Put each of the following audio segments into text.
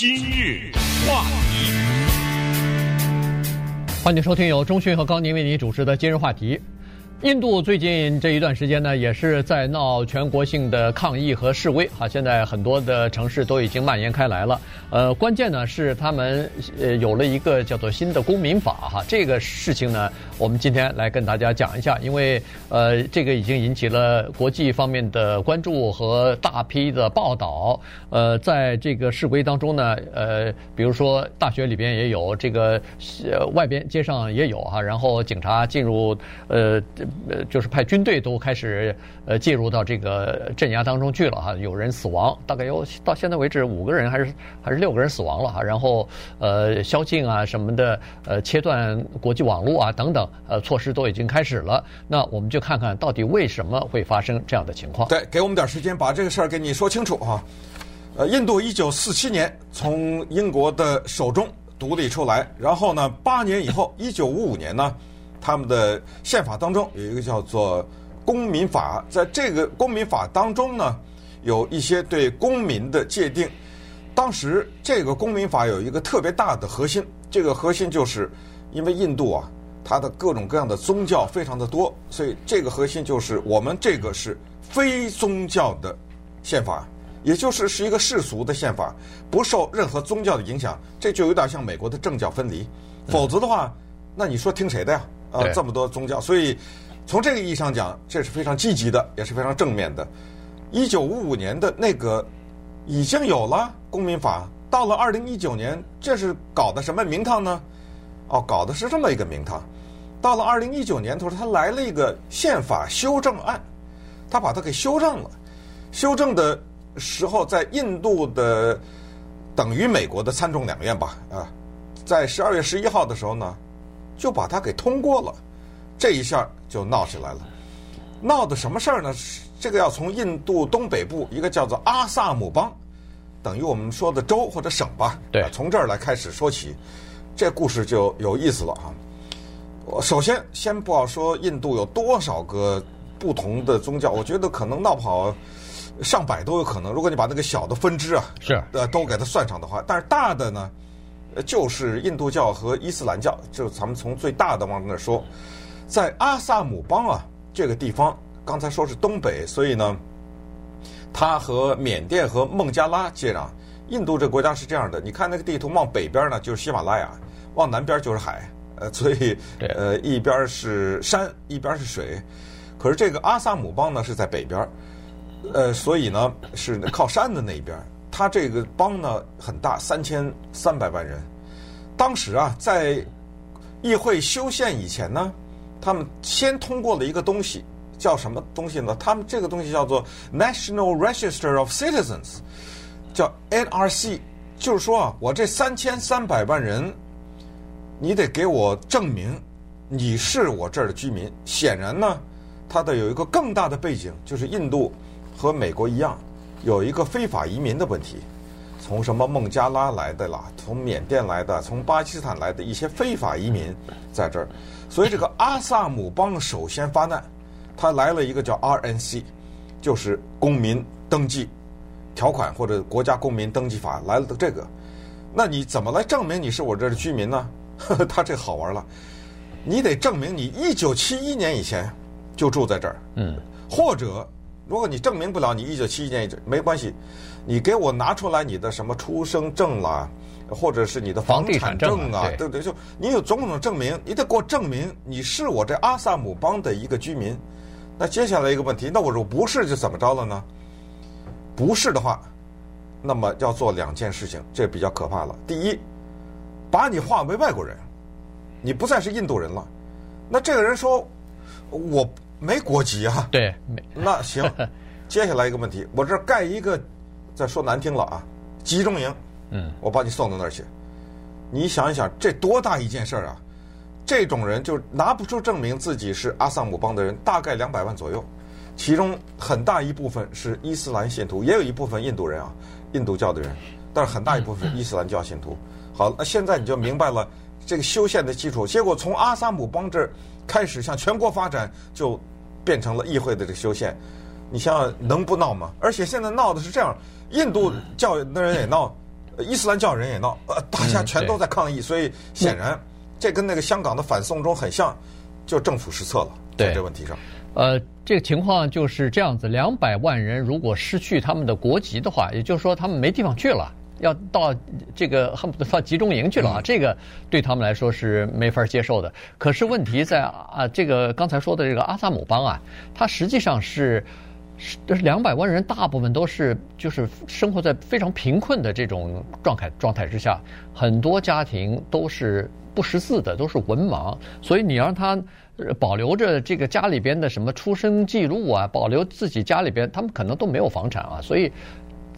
今日话题，欢迎收听由钟讯和高宁为您主持的今日话题。印度最近这一段时间呢，也是在闹全国性的抗议和示威。哈，现在很多的城市都已经蔓延开来了。呃，关键呢是他们呃有了一个叫做新的公民法。哈，这个事情呢，我们今天来跟大家讲一下，因为呃，这个已经引起了国际方面的关注和大批的报道。呃，在这个示威当中呢，呃，比如说大学里边也有，这个呃外边街上也有哈，然后警察进入呃。呃，就是派军队都开始呃介入到这个镇压当中去了哈，有人死亡，大概有到现在为止五个人还是还是六个人死亡了哈，然后呃宵禁啊什么的，呃切断国际网络啊等等，呃措施都已经开始了。那我们就看看到底为什么会发生这样的情况。对，给我们点时间把这个事儿给你说清楚哈。呃，印度一九四七年从英国的手中独立出来，然后呢，八年以后，一九五五年呢。他们的宪法当中有一个叫做公民法，在这个公民法当中呢，有一些对公民的界定。当时这个公民法有一个特别大的核心，这个核心就是因为印度啊，它的各种各样的宗教非常的多，所以这个核心就是我们这个是非宗教的宪法，也就是是一个世俗的宪法，不受任何宗教的影响。这就有点像美国的政教分离，否则的话，那你说听谁的呀？呃，这么多宗教，所以从这个意义上讲，这是非常积极的，也是非常正面的。一九五五年的那个已经有了公民法，到了二零一九年，这是搞的什么名堂呢？哦，搞的是这么一个名堂。到了二零一九年，他说他来了一个宪法修正案，他把它给修正了。修正的时候，在印度的等于美国的参众两院吧，啊，在十二月十一号的时候呢。就把它给通过了，这一下就闹起来了。闹的什么事儿呢？这个要从印度东北部一个叫做阿萨姆邦，等于我们说的州或者省吧。对，从这儿来开始说起，这故事就有意思了啊。我首先先不要说印度有多少个不同的宗教，我觉得可能闹不好上百都有可能。如果你把那个小的分支啊，是呃都给它算上的话，但是大的呢？就是印度教和伊斯兰教，就咱们从最大的往那说，在阿萨姆邦啊这个地方，刚才说是东北，所以呢，它和缅甸和孟加拉接壤。印度这个国家是这样的，你看那个地图，往北边呢就是喜马拉雅，往南边就是海，呃，所以呃一边是山，一边是水。可是这个阿萨姆邦呢是在北边，呃，所以呢是靠山的那一边。他这个邦呢很大，三千三百万人。当时啊，在议会修宪以前呢，他们先通过了一个东西，叫什么东西呢？他们这个东西叫做 National Register of Citizens，叫 NRC。就是说啊，我这三千三百万人，你得给我证明你是我这儿的居民。显然呢，它的有一个更大的背景，就是印度和美国一样。有一个非法移民的问题，从什么孟加拉来的啦，从缅甸来的，从巴基斯坦来的一些非法移民在这儿，所以这个阿萨姆邦首先发难，他来了一个叫 RNC，就是公民登记条款或者国家公民登记法来了的这个，那你怎么来证明你是我这儿的居民呢？呵呵，他这好玩了，你得证明你一九七一年以前就住在这儿，嗯，或者。如果你证明不了你一九七一年，没关系，你给我拿出来你的什么出生证啦，或者是你的房产证啊，对不对？就你有种种证明，你得给我证明你是我这阿萨姆邦的一个居民。那接下来一个问题，那我说不是就怎么着了呢？不是的话，那么要做两件事情，这比较可怕了。第一，把你划为外国人，你不再是印度人了。那这个人说，我。没国籍啊？对，那行，接下来一个问题，我这儿盖一个，再说难听了啊，集中营，嗯，我把你送到那儿去。你想一想，这多大一件事儿啊？这种人就拿不出证明自己是阿萨姆邦的人，大概两百万左右，其中很大一部分是伊斯兰信徒，也有一部分印度人啊，印度教的人，但是很大一部分伊斯兰教信徒。好，那现在你就明白了这个修宪的基础。结果从阿萨姆邦这儿开始向全国发展，就。变成了议会的这个修宪，你想想能不闹吗？而且现在闹的是这样，印度教的人也闹，伊斯兰教人也闹，呃，大家全都在抗议，所以显然这跟那个香港的反送中很像，就政府失策了，在这个问题上。呃，这个情况就是这样子，两百万人如果失去他们的国籍的话，也就是说他们没地方去了，要到这个恨不得到集中营去了啊，这个对他们来说是没法接受的。可是问题在啊，这个刚才说的这个阿萨姆邦啊，它实际上是。这是两百万人，大部分都是就是生活在非常贫困的这种状态状态之下，很多家庭都是不识字的，都是文盲，所以你让他保留着这个家里边的什么出生记录啊，保留自己家里边，他们可能都没有房产啊，所以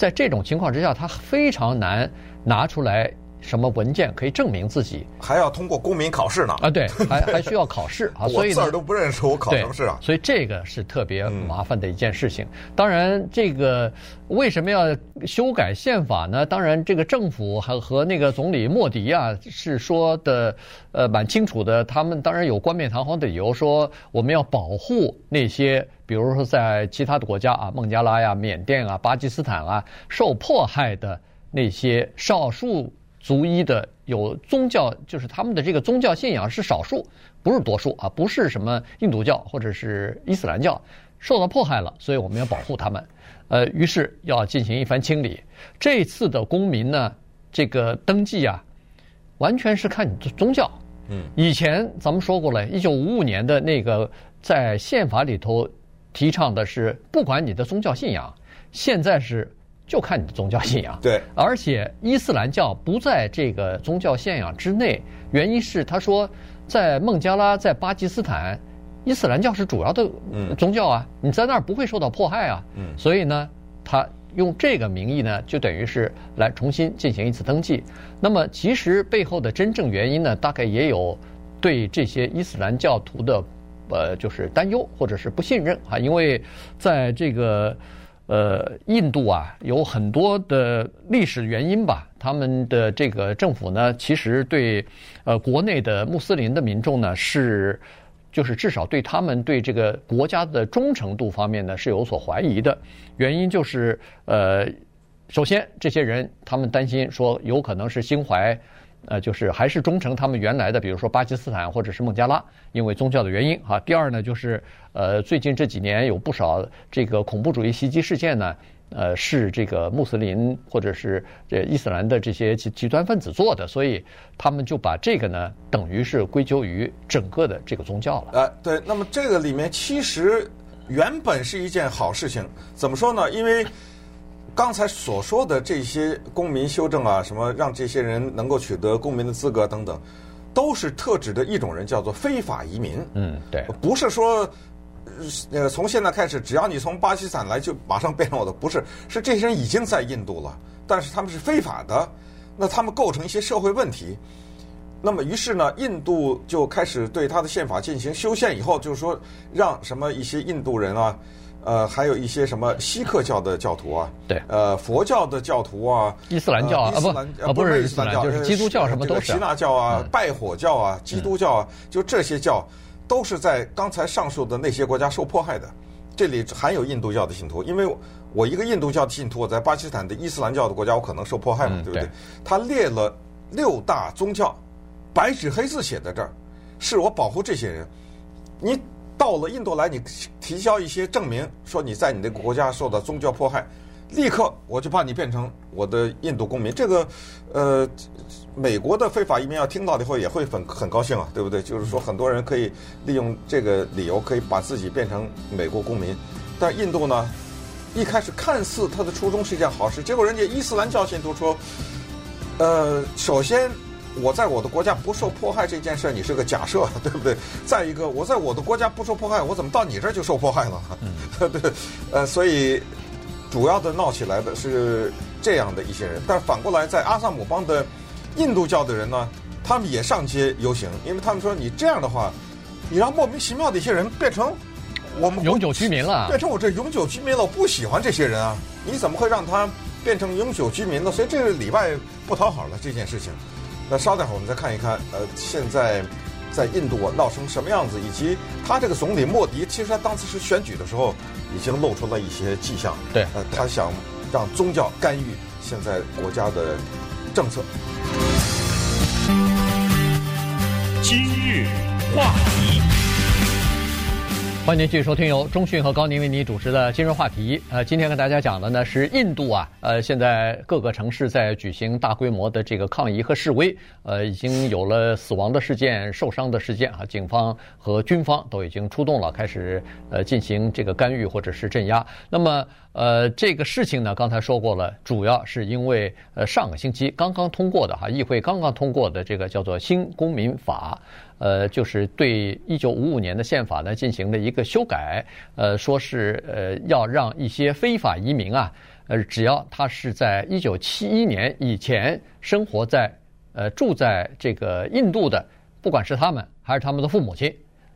在这种情况之下，他非常难拿出来。什么文件可以证明自己？还要通过公民考试呢？啊，对，还还需要考试啊，所以字儿都不认识，我考什么试啊？所以这个是特别麻烦的一件事情。嗯、当然，这个为什么要修改宪法呢？当然，这个政府还和那个总理莫迪啊是说的，呃，蛮清楚的。他们当然有冠冕堂皇的理由，说我们要保护那些，比如说在其他的国家啊，孟加拉呀、缅甸啊、巴基斯坦啊受迫害的那些少数。族裔的有宗教，就是他们的这个宗教信仰是少数，不是多数啊，不是什么印度教或者是伊斯兰教受到迫害了，所以我们要保护他们。呃，于是要进行一番清理。这次的公民呢，这个登记啊，完全是看你的宗教。嗯，以前咱们说过了，一九五五年的那个在宪法里头提倡的是不管你的宗教信仰，现在是。就看你的宗教信仰，对，而且伊斯兰教不在这个宗教信仰之内，原因是他说在孟加拉、在巴基斯坦，伊斯兰教是主要的宗教啊，你在那儿不会受到迫害啊，嗯。所以呢，他用这个名义呢，就等于是来重新进行一次登记。那么其实背后的真正原因呢，大概也有对这些伊斯兰教徒的呃，就是担忧或者是不信任啊，因为在这个。呃，印度啊，有很多的历史原因吧。他们的这个政府呢，其实对呃国内的穆斯林的民众呢，是就是至少对他们对这个国家的忠诚度方面呢，是有所怀疑的。原因就是呃，首先这些人他们担心说，有可能是心怀。呃，就是还是忠诚他们原来的，比如说巴基斯坦或者是孟加拉，因为宗教的原因哈。第二呢，就是呃，最近这几年有不少这个恐怖主义袭击事件呢，呃，是这个穆斯林或者是这伊斯兰的这些极极端分子做的，所以他们就把这个呢，等于是归咎于整个的这个宗教了。呃，对，那么这个里面其实原本是一件好事情，怎么说呢？因为。刚才所说的这些公民修正啊，什么让这些人能够取得公民的资格等等，都是特指的一种人，叫做非法移民。嗯，对，不是说呃从现在开始，只要你从巴基斯坦来就马上变成我的，不是，是这些人已经在印度了，但是他们是非法的，那他们构成一些社会问题。那么于是呢，印度就开始对他的宪法进行修宪，以后就是说让什么一些印度人啊。呃，还有一些什么锡克教的教徒啊，对，呃，佛教的教徒啊，伊斯兰教啊，伊斯兰啊不，是伊斯兰教，就是基督教什么都是，希腊教啊，拜火教啊，基督教啊，就这些教都是在刚才上述的那些国家受迫害的。这里含有印度教的信徒，因为我一个印度教的信徒，我在巴基斯坦的伊斯兰教的国家，我可能受迫害嘛，对不对？他列了六大宗教，白纸黑字写在这儿，是我保护这些人，你。到了印度来，你提交一些证明，说你在你那个国家受到宗教迫害，立刻我就把你变成我的印度公民。这个，呃，美国的非法移民要听到以后也会很很高兴啊，对不对？就是说很多人可以利用这个理由，可以把自己变成美国公民。但印度呢，一开始看似他的初衷是一件好事，结果人家伊斯兰教信徒说，呃，首先。我在我的国家不受迫害这件事，你是个假设，对不对？再一个，我在我的国家不受迫害，我怎么到你这儿就受迫害了？嗯，对，呃，所以主要的闹起来的是这样的一些人。但是反过来，在阿萨姆邦的印度教的人呢，他们也上街游行，因为他们说你这样的话，你让莫名其妙的一些人变成我们永久居民了，变成我这永久居民了，我不喜欢这些人啊！你怎么会让他变成永久居民呢？所以这个里外不讨好了这件事情。那稍等会儿我们再看一看，呃，现在在印度闹成什么样子，以及他这个总理莫迪，其实他当时是选举的时候已经露出了一些迹象。对，呃，他想让宗教干预现在国家的政策。今日话题。欢迎您继续收听由中讯和高宁为您主持的今日话题。呃，今天跟大家讲的呢是印度啊，呃，现在各个城市在举行大规模的这个抗议和示威，呃，已经有了死亡的事件、受伤的事件啊，警方和军方都已经出动了，开始呃进行这个干预或者是镇压。那么，呃，这个事情呢，刚才说过了，主要是因为呃上个星期刚刚通过的哈，议会刚刚通过的这个叫做新公民法。呃，就是对一九五五年的宪法呢进行了一个修改，呃，说是呃要让一些非法移民啊，呃，只要他是在一九七一年以前生活在呃住在这个印度的，不管是他们还是他们的父母亲，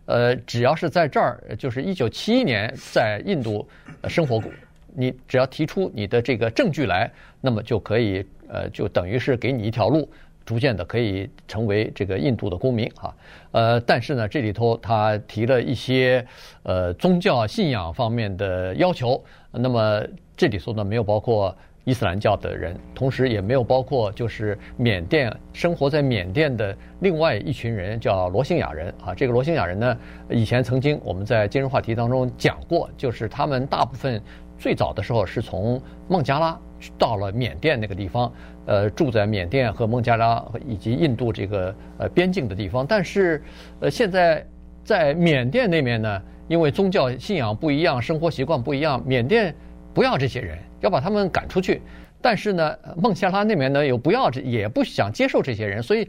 呃，只要是在这儿，就是一九七一年在印度生活过，你只要提出你的这个证据来，那么就可以呃，就等于是给你一条路。逐渐的可以成为这个印度的公民哈，呃，但是呢，这里头他提了一些呃宗教信仰方面的要求，那么这里头呢没有包括伊斯兰教的人，同时也没有包括就是缅甸生活在缅甸的另外一群人叫罗兴亚人啊，这个罗兴亚人呢以前曾经我们在今日话题当中讲过，就是他们大部分最早的时候是从孟加拉。到了缅甸那个地方，呃，住在缅甸和孟加拉以及印度这个呃边境的地方。但是，呃，现在在缅甸那边呢，因为宗教信仰不一样，生活习惯不一样，缅甸不要这些人，要把他们赶出去。但是呢，孟加拉那边呢又不要，也不想接受这些人，所以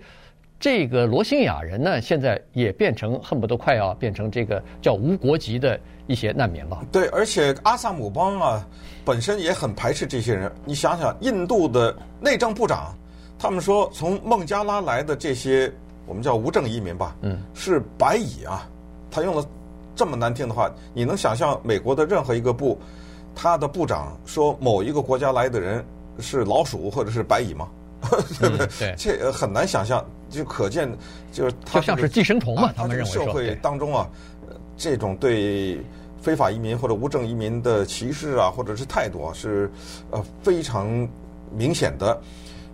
这个罗兴亚人呢，现在也变成恨不得快要变成这个叫无国籍的一些难民了。对，而且阿萨姆邦啊。本身也很排斥这些人。你想想，印度的内政部长，他们说从孟加拉来的这些，我们叫无证移民吧，嗯，是白蚁啊。他用了这么难听的话，你能想象美国的任何一个部，他的部长说某一个国家来的人是老鼠或者是白蚁吗？对不对？对，这很难想象，就可见就是他就像是寄生虫嘛。他们认为社会当中啊，这种对。非法移民或者无证移民的歧视啊，或者是态度啊，是呃非常明显的。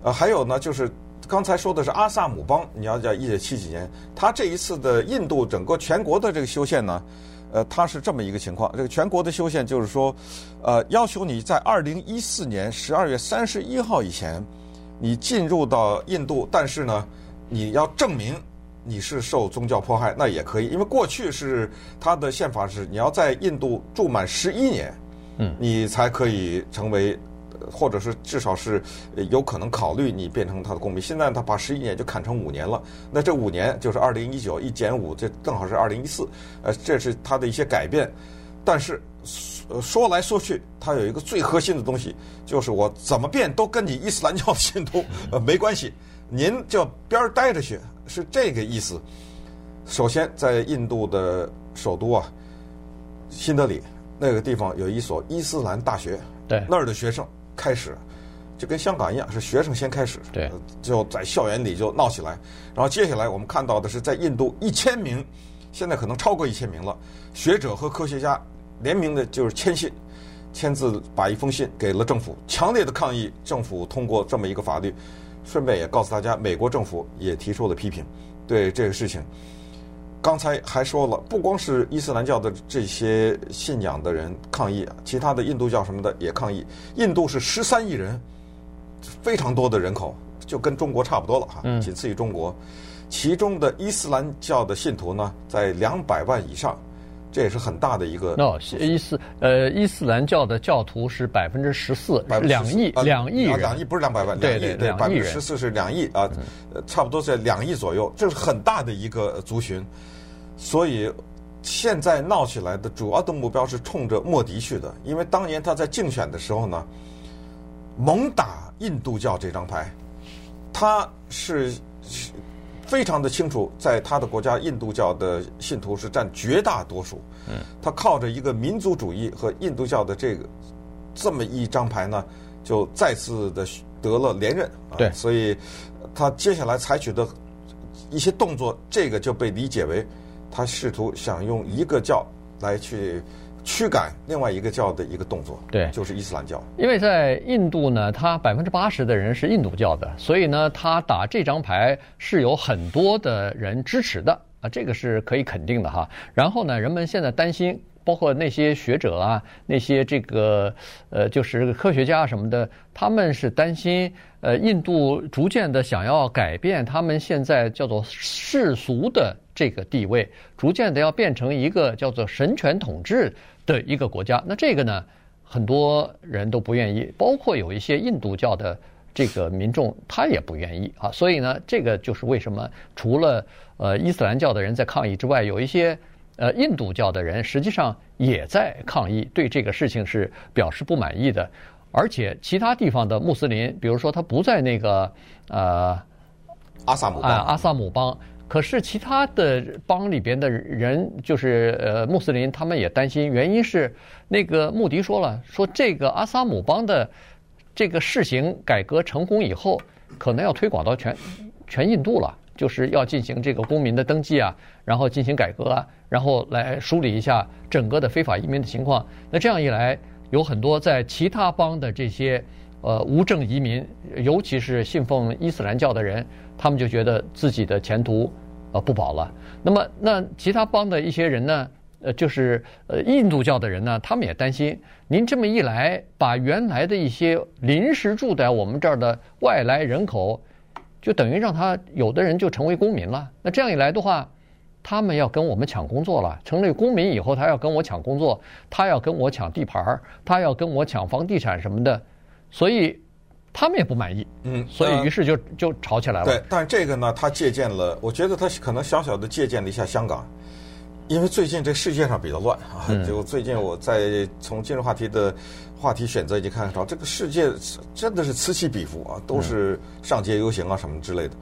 呃，还有呢，就是刚才说的是阿萨姆邦，你要在一九七几年，他这一次的印度整个全国的这个修宪呢，呃，它是这么一个情况。这个全国的修宪就是说，呃，要求你在二零一四年十二月三十一号以前，你进入到印度，但是呢，你要证明。你是受宗教迫害，那也可以，因为过去是他的宪法是你要在印度住满十一年，嗯，你才可以成为，或者是至少是有可能考虑你变成他的公民。现在他把十一年就砍成五年了，那这五年就是二零一九一减五，这正好是二零一四，呃，这是他的一些改变。但是说来说去，他有一个最核心的东西，就是我怎么变都跟你伊斯兰教的信徒呃 没关系，您就边儿待着去。是这个意思。首先，在印度的首都啊，新德里那个地方有一所伊斯兰大学，对，那儿的学生开始就跟香港一样，是学生先开始，对，就在校园里就闹起来。然后接下来我们看到的是，在印度一千名，现在可能超过一千名了，学者和科学家联名的，就是签信，签字把一封信给了政府，强烈的抗议政府通过这么一个法律。顺便也告诉大家，美国政府也提出了批评，对这个事情。刚才还说了，不光是伊斯兰教的这些信仰的人抗议，其他的印度教什么的也抗议。印度是十三亿人，非常多的人口，就跟中国差不多了哈，仅次于中国。其中的伊斯兰教的信徒呢，在两百万以上。这也是很大的一个。no，伊斯呃伊斯兰教的教徒是百分之十四，两亿两亿人，两亿不是两百万，两亿对，百分之十四是两亿啊，差不多在两亿左右，这是很大的一个族群。所以现在闹起来的主要的目标是冲着莫迪去的，因为当年他在竞选的时候呢，猛打印度教这张牌，他是。非常的清楚，在他的国家，印度教的信徒是占绝大多数。嗯，他靠着一个民族主义和印度教的这个这么一张牌呢，就再次的得了连任。对，所以他接下来采取的一些动作，这个就被理解为他试图想用一个教来去驱赶另外一个教的一个动作，对，就是伊斯兰教。因为在印度呢，他百分之八十的人是印度教的，所以呢，他打这张牌是有很多的人支持的啊，这个是可以肯定的哈。然后呢，人们现在担心，包括那些学者啊，那些这个呃，就是科学家什么的，他们是担心呃，印度逐渐的想要改变他们现在叫做世俗的这个地位，逐渐的要变成一个叫做神权统治的一个国家，那这个呢，很多人都不愿意，包括有一些印度教的这个民众，他也不愿意啊。所以呢，这个就是为什么除了呃伊斯兰教的人在抗议之外，有一些呃印度教的人实际上也在抗议，对这个事情是表示不满意的。而且其他地方的穆斯林，比如说他不在那个呃阿萨姆邦，阿萨姆邦。可是其他的邦里边的人，就是呃穆斯林，他们也担心，原因是那个穆迪说了，说这个阿萨姆邦的这个试行改革成功以后，可能要推广到全全印度了，就是要进行这个公民的登记啊，然后进行改革啊，然后来梳理一下整个的非法移民的情况。那这样一来，有很多在其他邦的这些呃无证移民，尤其是信奉伊斯兰教的人，他们就觉得自己的前途。呃，不保了。那么，那其他邦的一些人呢？呃，就是呃印度教的人呢，他们也担心，您这么一来，把原来的一些临时住在我们这儿的外来人口，就等于让他有的人就成为公民了。那这样一来的话，他们要跟我们抢工作了。成立公民以后，他要跟我抢工作，他要跟我抢地盘儿，他要跟我抢房地产什么的，所以。他们也不满意，嗯，所以于是就就吵起来了。对，但这个呢，他借鉴了，我觉得他可能小小的借鉴了一下香港，因为最近这世界上比较乱啊。就最近我在从今日话题的话题选择已经看到，这个世界真的是此起彼伏啊，都是上街游行啊什么之类的。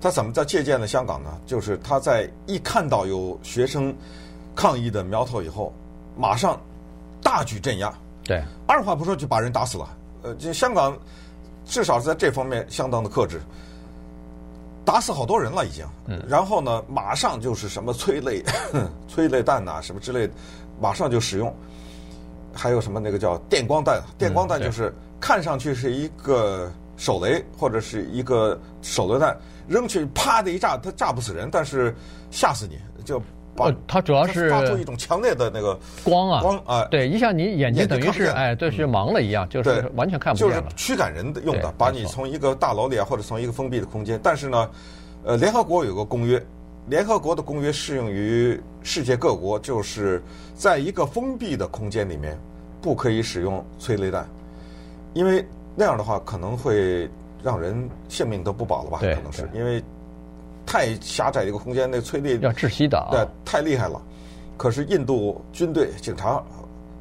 他怎么在借鉴了香港呢？就是他在一看到有学生抗议的苗头以后，马上大举镇压，对，二话不说就把人打死了。呃，这香港。至少是在这方面相当的克制，打死好多人了已经。嗯。然后呢，马上就是什么催泪、催泪弹呐，什么之类的，马上就使用。还有什么那个叫电光弹？电光弹就是看上去是一个手雷或者是一个手榴弹扔去，啪的一炸，它炸不死人，但是吓死你就。呃，它主要是发出一种强烈的那个光啊，光啊，对，一下你眼睛等于是哎，对，是盲了一样，就是完全看不见了。就是驱赶人的用的，把你从一个大楼里啊，或者从一个封闭的空间。但是呢，呃，联合国有个公约，联合国的公约适用于世界各国，就是在一个封闭的空间里面不可以使用催泪弹，因为那样的话可能会让人性命都不保了吧？可能是因为。太狭窄一个空间，那催泪要窒息的啊！对，太厉害了。可是印度军队警察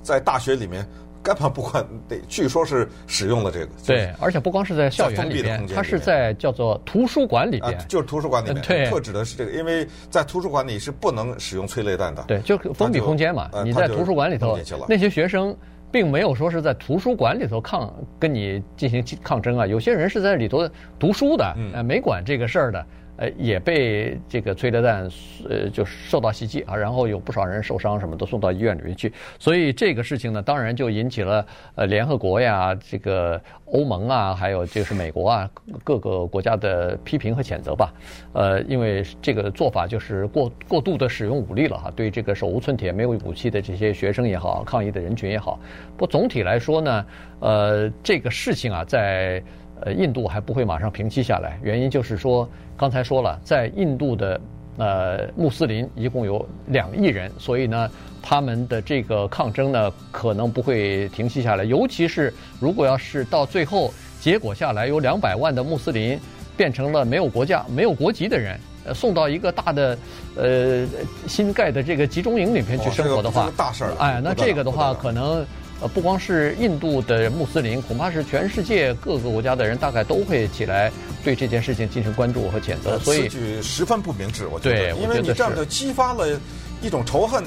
在大学里面根本不管，得据说是使用了这个。对，而且不光是在校园里边，它是在叫做图书馆里边，就是图书馆里面。对，特指的是这个，因为在图书馆里是不能使用催泪弹的。对，就封闭空间嘛。你在图书馆里头，那些学生并没有说是在图书馆里头抗跟你进行抗争啊。有些人是在里头读书的，呃，没管这个事儿的。呃，也被这个催泪弹呃就受到袭击啊，然后有不少人受伤，什么都送到医院里面去。所以这个事情呢，当然就引起了呃联合国呀、这个欧盟啊，还有就是美国啊各个国家的批评和谴责吧。呃，因为这个做法就是过过度的使用武力了哈，对这个手无寸铁、没有武器的这些学生也好，抗议的人群也好。不，总体来说呢，呃，这个事情啊，在。呃，印度还不会马上平息下来，原因就是说，刚才说了，在印度的呃穆斯林一共有两亿人，所以呢，他们的这个抗争呢，可能不会停息下来。尤其是如果要是到最后结果下来，有两百万的穆斯林变成了没有国家、没有国籍的人，呃，送到一个大的呃新盖的这个集中营里面去生活的话，大事儿。哎，那这个的话可能。呃，不光是印度的穆斯林，恐怕是全世界各个国家的人，大概都会起来对这件事情进行关注和谴责。所以，此举十分不明智，我觉得。对，因为你这样就激发了一种仇恨。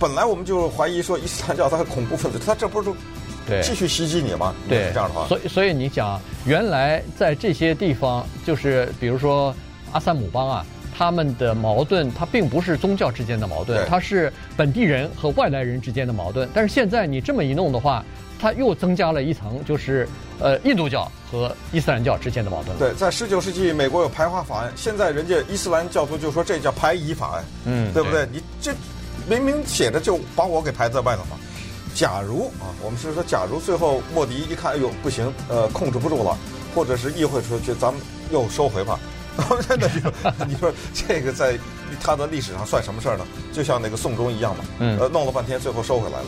本来我们就怀疑说伊斯兰教它是恐怖分子，他这不是对继续袭击你吗？对，这样的话。所以，所以你讲，原来在这些地方，就是比如说阿萨姆邦啊，他们的矛盾，它并不是宗教之间的矛盾，它是本地人和外来人之间的矛盾。但是现在你这么一弄的话，它又增加了一层，就是呃印度教和伊斯兰教之间的矛盾。对，在十九世纪，美国有排华法案，现在人家伊斯兰教徒就说这叫排夷法案，嗯对不对？你这明明写着就把我给排在外头嘛。假如啊，我们是说，假如最后莫迪一看，哎呦不行，呃，控制不住了，或者是议会出去，咱们又收回吧。真的，你说这个在他的历史上算什么事儿呢？就像那个宋忠一样嘛，嗯，呃，弄了半天，最后收回来了。